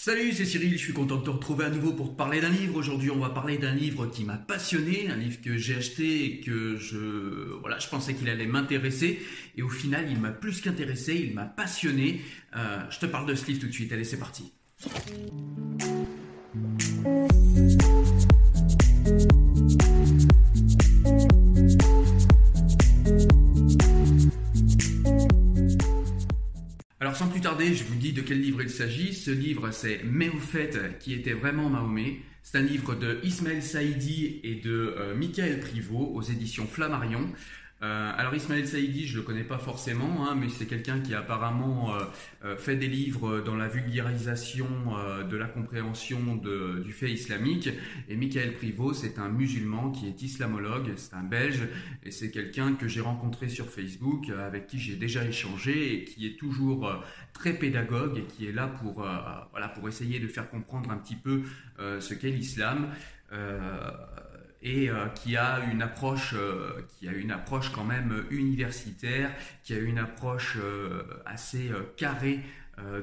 Salut, c'est Cyril, je suis content de te retrouver à nouveau pour te parler d'un livre. Aujourd'hui, on va parler d'un livre qui m'a passionné, un livre que j'ai acheté et que je, voilà, je pensais qu'il allait m'intéresser. Et au final, il m'a plus qu'intéressé, il m'a passionné. Euh, je te parle de ce livre tout de suite. Allez, c'est parti. Sans plus tarder, je vous dis de quel livre il s'agit. Ce livre, c'est Méoufet qui était vraiment Mahomet. C'est un livre de Ismaël Saïdi et de euh, Michael Privot aux éditions Flammarion. Euh, alors Ismaël Saïdi, je le connais pas forcément, hein, mais c'est quelqu'un qui apparemment euh, euh, fait des livres dans la vulgarisation euh, de la compréhension de- du fait islamique. Et Michael Privot, c'est un musulman qui est islamologue, c'est un Belge, et c'est quelqu'un que j'ai rencontré sur Facebook, euh, avec qui j'ai déjà échangé et qui est toujours euh, très pédagogue et qui est là pour voilà pour essayer de faire comprendre un petit peu ce qu'est l'islam. Euh, et euh, qui a une approche euh, qui a une approche quand même universitaire, qui a une approche euh, assez carrée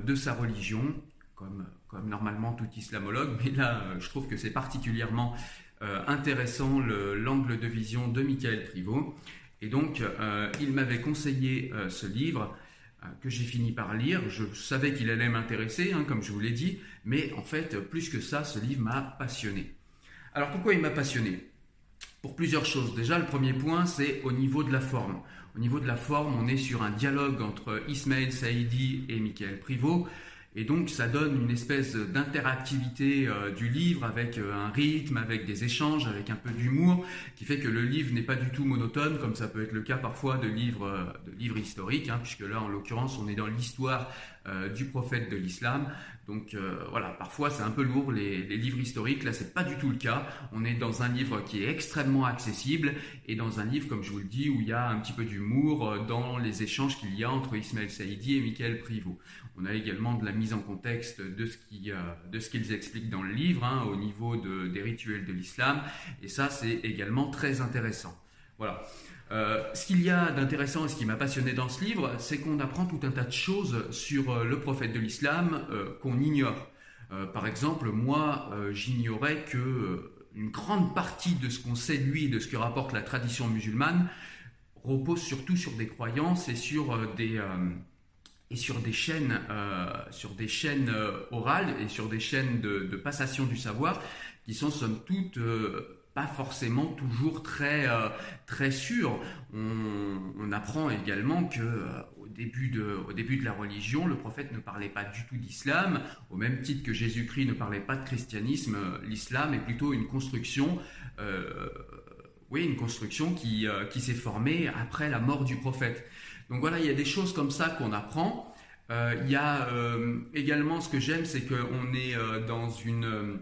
de sa religion, comme, comme normalement tout islamologue, mais là je trouve que c'est particulièrement intéressant le- l'angle de vision de Michael Privot. Et donc il m'avait conseillé ce livre que j'ai fini par lire. Je savais qu'il allait m'intéresser, hein, comme je vous l'ai dit, mais en fait, plus que ça, ce livre m'a passionné. Alors pourquoi il m'a passionné? Pour plusieurs choses. Déjà, le premier point, c'est au niveau de la forme. Au niveau de la forme, on est sur un dialogue entre Ismaël Saïdi et Michael Privot. Et donc, ça donne une espèce d'interactivité euh, du livre avec euh, un rythme, avec des échanges, avec un peu d'humour, qui fait que le livre n'est pas du tout monotone, comme ça peut être le cas parfois de livres, euh, de livres historiques, hein, puisque là, en l'occurrence, on est dans l'histoire du prophète de l'islam. Donc voilà, parfois c'est un peu lourd les, livres historiques. Là, c'est pas du tout le cas. On est dans un livre qui est extrêmement accessible et dans un livre, comme je vous le dis, où il y a un petit peu d'humour dans les échanges qu'il y a entre Ismaël Saïdi et Michael Privot. On a également de la en contexte de ce qui, euh, de ce qu'ils expliquent dans le livre hein, au niveau de- des rituels de l'islam. Et ça, c'est également très intéressant. Voilà. Euh, ce qu'il y a d'intéressant et ce qui m'a passionné dans ce livre, c'est qu'on apprend tout un tas de choses sur euh, le prophète de l'islam qu'on ignore. Par exemple, moi, j'ignorais que une grande partie de ce qu'on sait de lui, de ce que rapporte la tradition musulmane, repose surtout sur des croyances et sur des et sur des chaînes, euh, sur des chaînes euh, orales et sur des chaînes de, de passation du savoir qui sont somme toute euh, pas forcément toujours très très sûr. On, apprend également que au début de au début de la religion, le prophète ne parlait pas du tout d'islam, au même titre que Jésus-Christ ne parlait pas de christianisme. L'islam est plutôt une construction oui, une construction qui, qui s'est formée après la mort du prophète. Donc voilà, il y a des choses comme ça qu'on apprend. Euh, il y a euh, également ce que j'aime, c'est qu'on est euh, dans une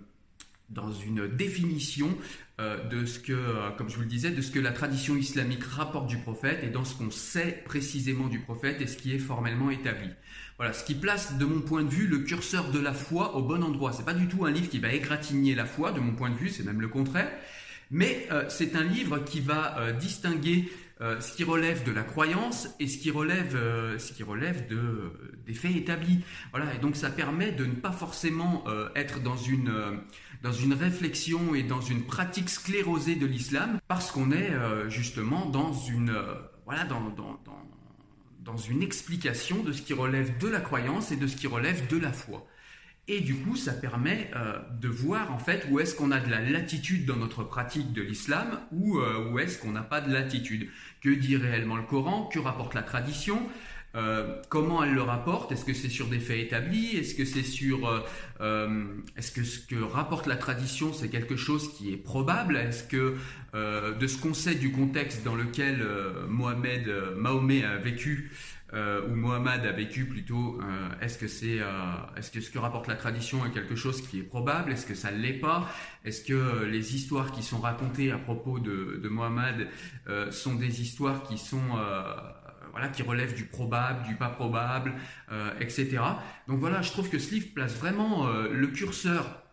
dans une définition de ce que, comme je vous le disais, de ce que la tradition islamique rapporte du prophète et dans ce qu'on sait précisément du prophète et ce qui est formellement établi. Voilà, ce qui place, de mon point de vue, le curseur de la foi au bon endroit. C'est pas du tout un livre qui va égratigner la foi, de mon point de vue, c'est même le contraire. Mais c'est un livre qui va distinguer euh, ce qui relève de la croyance et ce qui relève, euh, ce qui relève de, des faits établis. Voilà, et donc ça permet de ne pas forcément euh, être dans une, dans une réflexion et dans une pratique sclérosée de l'islam, parce qu'on est justement dans une, voilà, dans, dans, dans une explication de ce qui relève de la croyance et de ce qui relève de la foi. Et du coup, ça permet euh, de voir en fait où est-ce qu'on a de la latitude dans notre pratique de l'islam ou euh, où est-ce qu'on n'a pas de latitude? Que dit réellement le Coran? Que rapporte la tradition? Euh, comment elle le rapporte? Est-ce que c'est sur des faits établis? Est-ce que c'est sur Est-ce que ce que rapporte la tradition c'est quelque chose qui est probable? Est-ce que de ce qu'on sait du contexte dans lequel Mohamed Mahomet a vécu euh, où Mohammed a vécu plutôt, euh, est-ce que c'est, euh, est-ce que ce que rapporte la tradition est quelque chose qui est probable? Est-ce que ça l'est pas? Est-ce que les histoires qui sont racontées à propos de, de Mohammed sont des histoires qui sont voilà, qui relèvent du probable, du pas probable, etc. Donc voilà, je trouve que ce livre place vraiment le curseur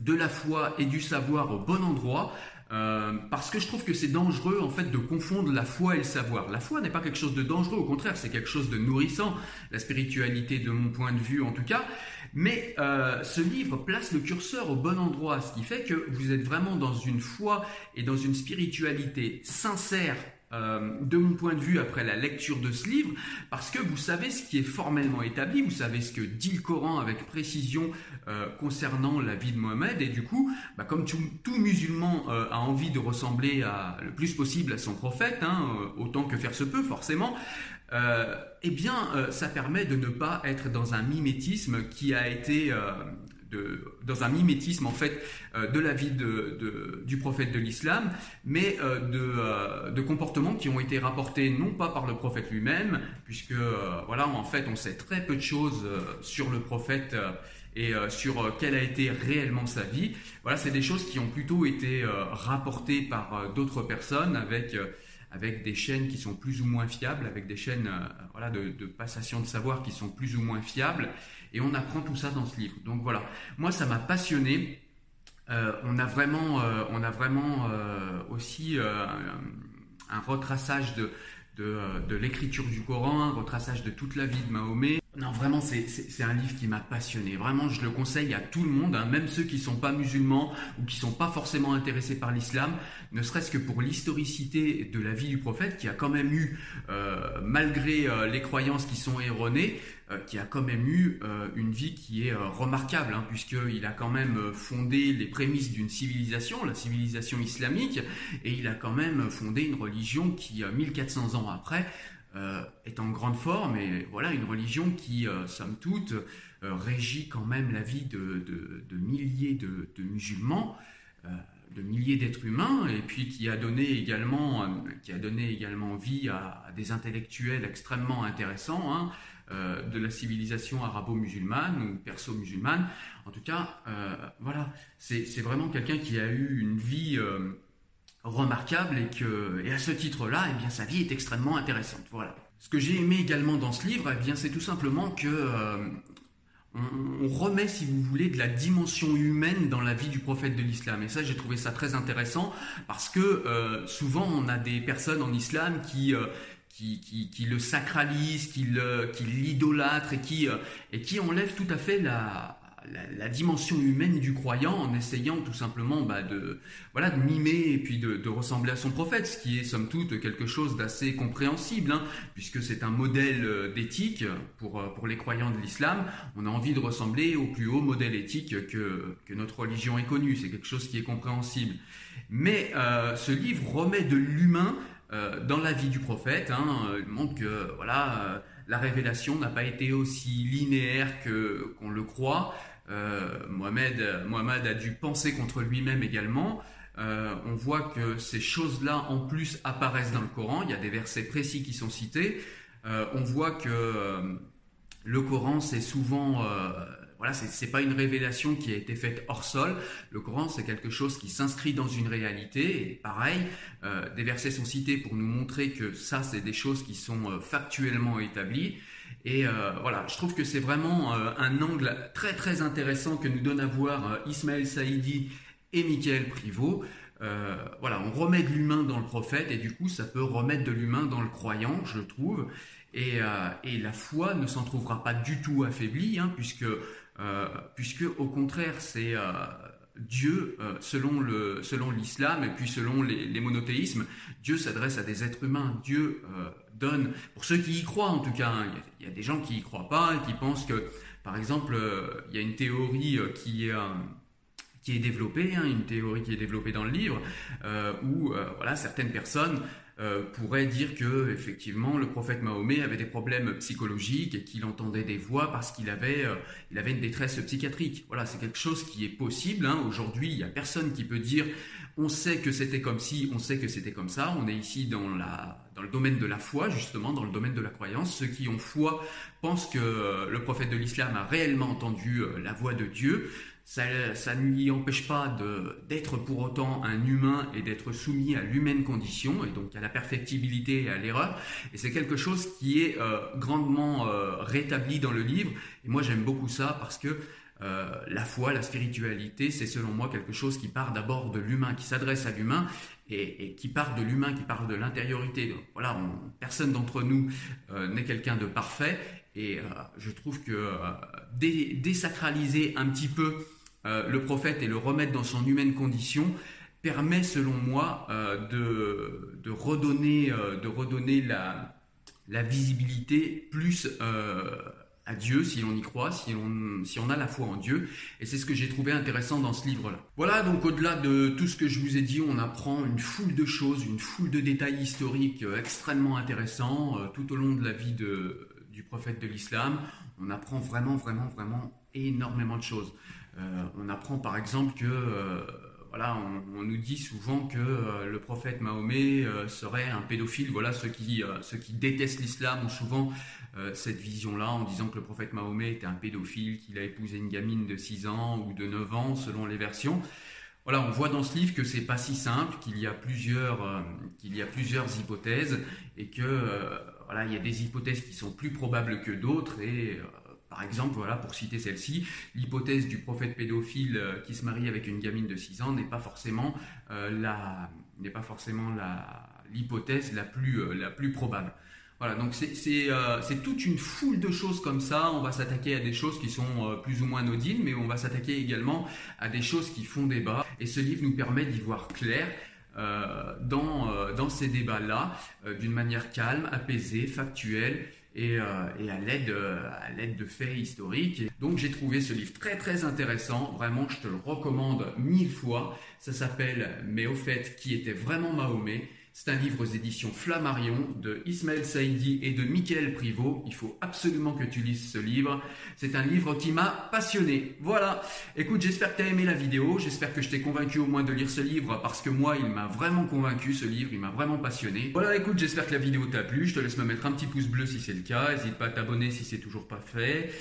de la foi et du savoir au bon endroit, euh, parce que je trouve que c'est dangereux en fait de confondre la foi et le savoir. La foi n'est pas quelque chose de dangereux, au contraire, c'est quelque chose de nourrissant, la spiritualité de mon point de vue en tout cas. Mais euh, ce livre place le curseur au bon endroit, ce qui fait que vous êtes vraiment dans une foi et dans une spiritualité sincère euh, de mon point de vue après la lecture de ce livre, parce que vous savez ce qui est formellement établi, vous savez ce que dit le Coran avec précision euh, concernant la vie de Mohamed, et du coup, bah, comme tout, musulman euh, a envie de ressembler le plus possible à son prophète, hein, autant que faire se peut forcément, eh bien, ça permet de ne pas être dans un mimétisme qui a été dans un mimétisme en fait euh, de la vie de, du prophète de l'islam, mais euh, euh, de, comportements qui ont été rapportés non pas par le prophète lui-même, puisque voilà en fait on sait très peu de choses sur le prophète et sur quelle a été réellement sa vie. Voilà, c'est des choses qui ont plutôt été rapportées par d'autres personnes avec avec des chaînes qui sont plus ou moins fiables, avec des chaînes voilà, de, de, passation de savoir qui sont plus ou moins fiables. Et on apprend tout ça dans ce livre. Donc voilà, moi ça m'a passionné. Euh, on a vraiment, euh, on a vraiment euh, aussi un, retraçage de, de, l'écriture du Coran, un retraçage de toute la vie de Mahomet. Non, vraiment, c'est un livre qui m'a passionné. Vraiment, je le conseille à tout le monde, hein, même ceux qui ne sont pas musulmans ou qui ne sont pas forcément intéressés par l'islam, ne serait-ce que pour l'historicité de la vie du prophète, qui a quand même eu, malgré les croyances qui sont erronées, euh, qui a quand même eu euh, une vie qui est euh, remarquable, hein, puisqu'il a quand même fondé les prémices d'une civilisation, la civilisation islamique, et il a quand même fondé une religion qui, 1400 ans après, est en grande forme, et voilà, une religion qui, somme toute, régit quand même la vie de, milliers de, musulmans de milliers d'êtres humains et puis qui a donné également qui a donné également vie à, des intellectuels extrêmement intéressants hein, euh, de la civilisation arabo-musulmane ou perso-musulmane. En tout cas, euh, voilà, c'est vraiment quelqu'un qui a eu une vie euh, remarquable et que, et à ce titre-là, eh bien, sa vie est extrêmement intéressante. Voilà. Ce que j'ai aimé également dans ce livre, eh bien, c'est tout simplement que on, remet, si vous voulez, de la dimension humaine dans la vie du prophète de l'islam. Et ça, j'ai trouvé ça très intéressant parce que souvent, on a des personnes en islam qui, qui, le sacralise, qui l'idolâtre et qui, euh, et qui enlève tout à fait la, la, dimension humaine du croyant en essayant tout simplement bah, de, voilà, de mimer et puis de, ressembler à son prophète, ce qui est somme toute quelque chose d'assez compréhensible, hein, puisque c'est un modèle euh, d'éthique pour, pour les croyants de l'islam. On a envie de ressembler au plus haut modèle éthique que, que notre religion ait connu, c'est quelque chose qui est compréhensible. Mais ce livre remet de l'humain dans la vie du prophète. Hein, il montre que voilà, la révélation n'a pas été aussi linéaire que qu'on le croit. Euh, Mohamed, a dû penser contre lui-même également. Euh, on voit que ces choses-là en plus apparaissent dans le Coran. Il y a des versets précis qui sont cités. Euh, on voit que le Coran c'est souvent voilà, c'est pas une révélation qui a été faite hors sol. Le Coran, c'est quelque chose qui s'inscrit dans une réalité. Et pareil, des versets sont cités pour nous montrer que ça, c'est des choses qui sont factuellement établies. Et euh, voilà, je trouve que c'est vraiment un angle très très intéressant que nous donne à voir Ismaël Saïdi et Michael Privot. voilà, on remet de l'humain dans le prophète et du coup, ça peut remettre de l'humain dans le croyant, je trouve. Et, la foi ne s'en trouvera pas du tout affaiblie, hein, puisque euh, puisque au contraire, c'est euh, Dieu, euh, selon le selon l'islam et puis selon les, monothéismes, Dieu s'adresse à des êtres humains. Dieu donne, pour ceux qui y croient en tout cas, hein, il y, a des gens qui y croient pas et qui pensent que, par exemple, il y a une théorie qui est qui est développée, hein, une théorie qui est développée dans le livre, où voilà certaines personnes euh, pourrait dire que effectivement le prophète Mahomet avait des problèmes psychologiques et qu'il entendait des voix parce qu'il avait, euh, il avait une détresse psychiatrique. Voilà, c'est quelque chose qui est possible. Hein. Aujourd'hui, il n'y a personne qui peut dire on sait que c'était comme ci, on sait que c'était comme ça. On est ici dans la dans le domaine de la foi, justement, dans le domaine de la croyance. Ceux qui ont foi pensent que euh, le prophète de l'islam a réellement entendu la voix de Dieu ça, ne lui empêche pas d'être pour autant un humain et d'être soumis à l'humaine condition et donc à la perfectibilité et à l'erreur. Et c'est quelque chose qui est euh, grandement euh, rétabli dans le livre. Et moi j'aime beaucoup ça parce que euh, la foi, la spiritualité, c'est selon moi quelque chose qui part d'abord de l'humain, qui s'adresse à l'humain et, qui part de l'humain, qui part de l'intériorité. Voilà, personne d'entre nous n'est quelqu'un de parfait et je trouve que désacraliser un petit peu euh, le prophète et le remettre dans son humaine condition permet, selon moi, euh, de, redonner, euh, de redonner la, visibilité plus à Dieu, si l'on y croit, si on, si on a la foi en Dieu. Et c'est ce que j'ai trouvé intéressant dans ce livre-là. Voilà, donc au-delà de tout ce que je vous ai dit, on apprend une foule de choses, une foule de détails historiques extrêmement intéressants tout au long de la vie prophète de l'islam. On apprend vraiment, vraiment, vraiment énormément de choses. Euh, on apprend par exemple que euh, voilà, on, nous dit souvent que euh, le prophète Mahomet serait un pédophile. Voilà, ceux qui, ceux qui détestent l'islam ont souvent cette vision-là en disant que le prophète Mahomet était un pédophile, qu'il a épousé une gamine de 6 ans ou de 9 ans selon les versions. Voilà, on voit dans ce livre que c'est pas si simple, qu'il y a plusieurs, qu'il y a plusieurs hypothèses et que voilà, il y a des hypothèses qui sont plus probables que d'autres et par exemple, voilà, pour citer celle-ci, l'hypothèse du prophète pédophile euh, qui se marie avec une gamine de 6 ans n'est pas forcément euh, la n'est pas forcément la l'hypothèse la plus euh, la plus probable. Voilà, donc c'est toute une foule de choses comme ça. On va s'attaquer à des choses qui sont plus ou moins anodines, mais on va s'attaquer également à des choses qui font débat. Et ce livre nous permet d'y voir clair dans, dans ces débats-là, d'une manière calme, apaisée, factuelle euh, et, à l'aide euh, à l'aide de faits historiques. donc j'ai trouvé ce livre très très intéressant. Vraiment, je te le recommande mille fois. Ça s'appelle Mais au fait, qui était vraiment Mahomet? C'est un livre aux éditions Flammarion de Ismaël Saïdi et de Michael Privot. Il faut absolument que tu lises ce livre. C'est un livre qui m'a passionné. Voilà. Écoute, j'espère que tu as aimé la vidéo. J'espère que je t'ai convaincu au moins de lire ce livre parce que moi, il m'a vraiment convaincu ce livre. Il m'a vraiment passionné. Voilà, écoute, j'espère que la vidéo t'a plu. Je te laisse me mettre un petit pouce bleu si c'est le cas. N'hésite pas à t'abonner si c'est toujours pas fait.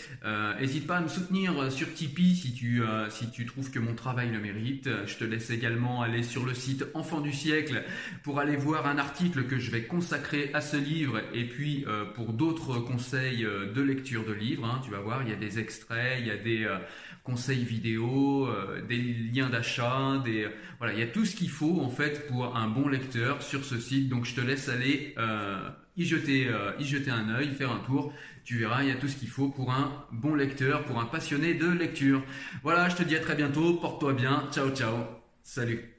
N'hésite euh, pas à me soutenir sur Tipeee si tu, euh, si tu trouves que mon travail le mérite. Je te laisse également aller sur le site Enfant du siècle pour aller voir un article que je vais consacrer à ce livre et puis euh, pour d'autres conseils euh, de lecture de livres. Hein, tu vas voir, il y a des extraits, il y a des euh, conseils vidéo, des liens d'achat, des voilà, il y a tout ce qu'il faut en fait pour un bon lecteur sur ce site. Donc je te laisse aller y jeter, y jeter un œil, faire un tour. Tu verras, il y a tout ce qu'il faut pour un bon lecteur, pour un passionné de lecture. Voilà, je te dis à très bientôt, porte-toi bien, ciao ciao, salut.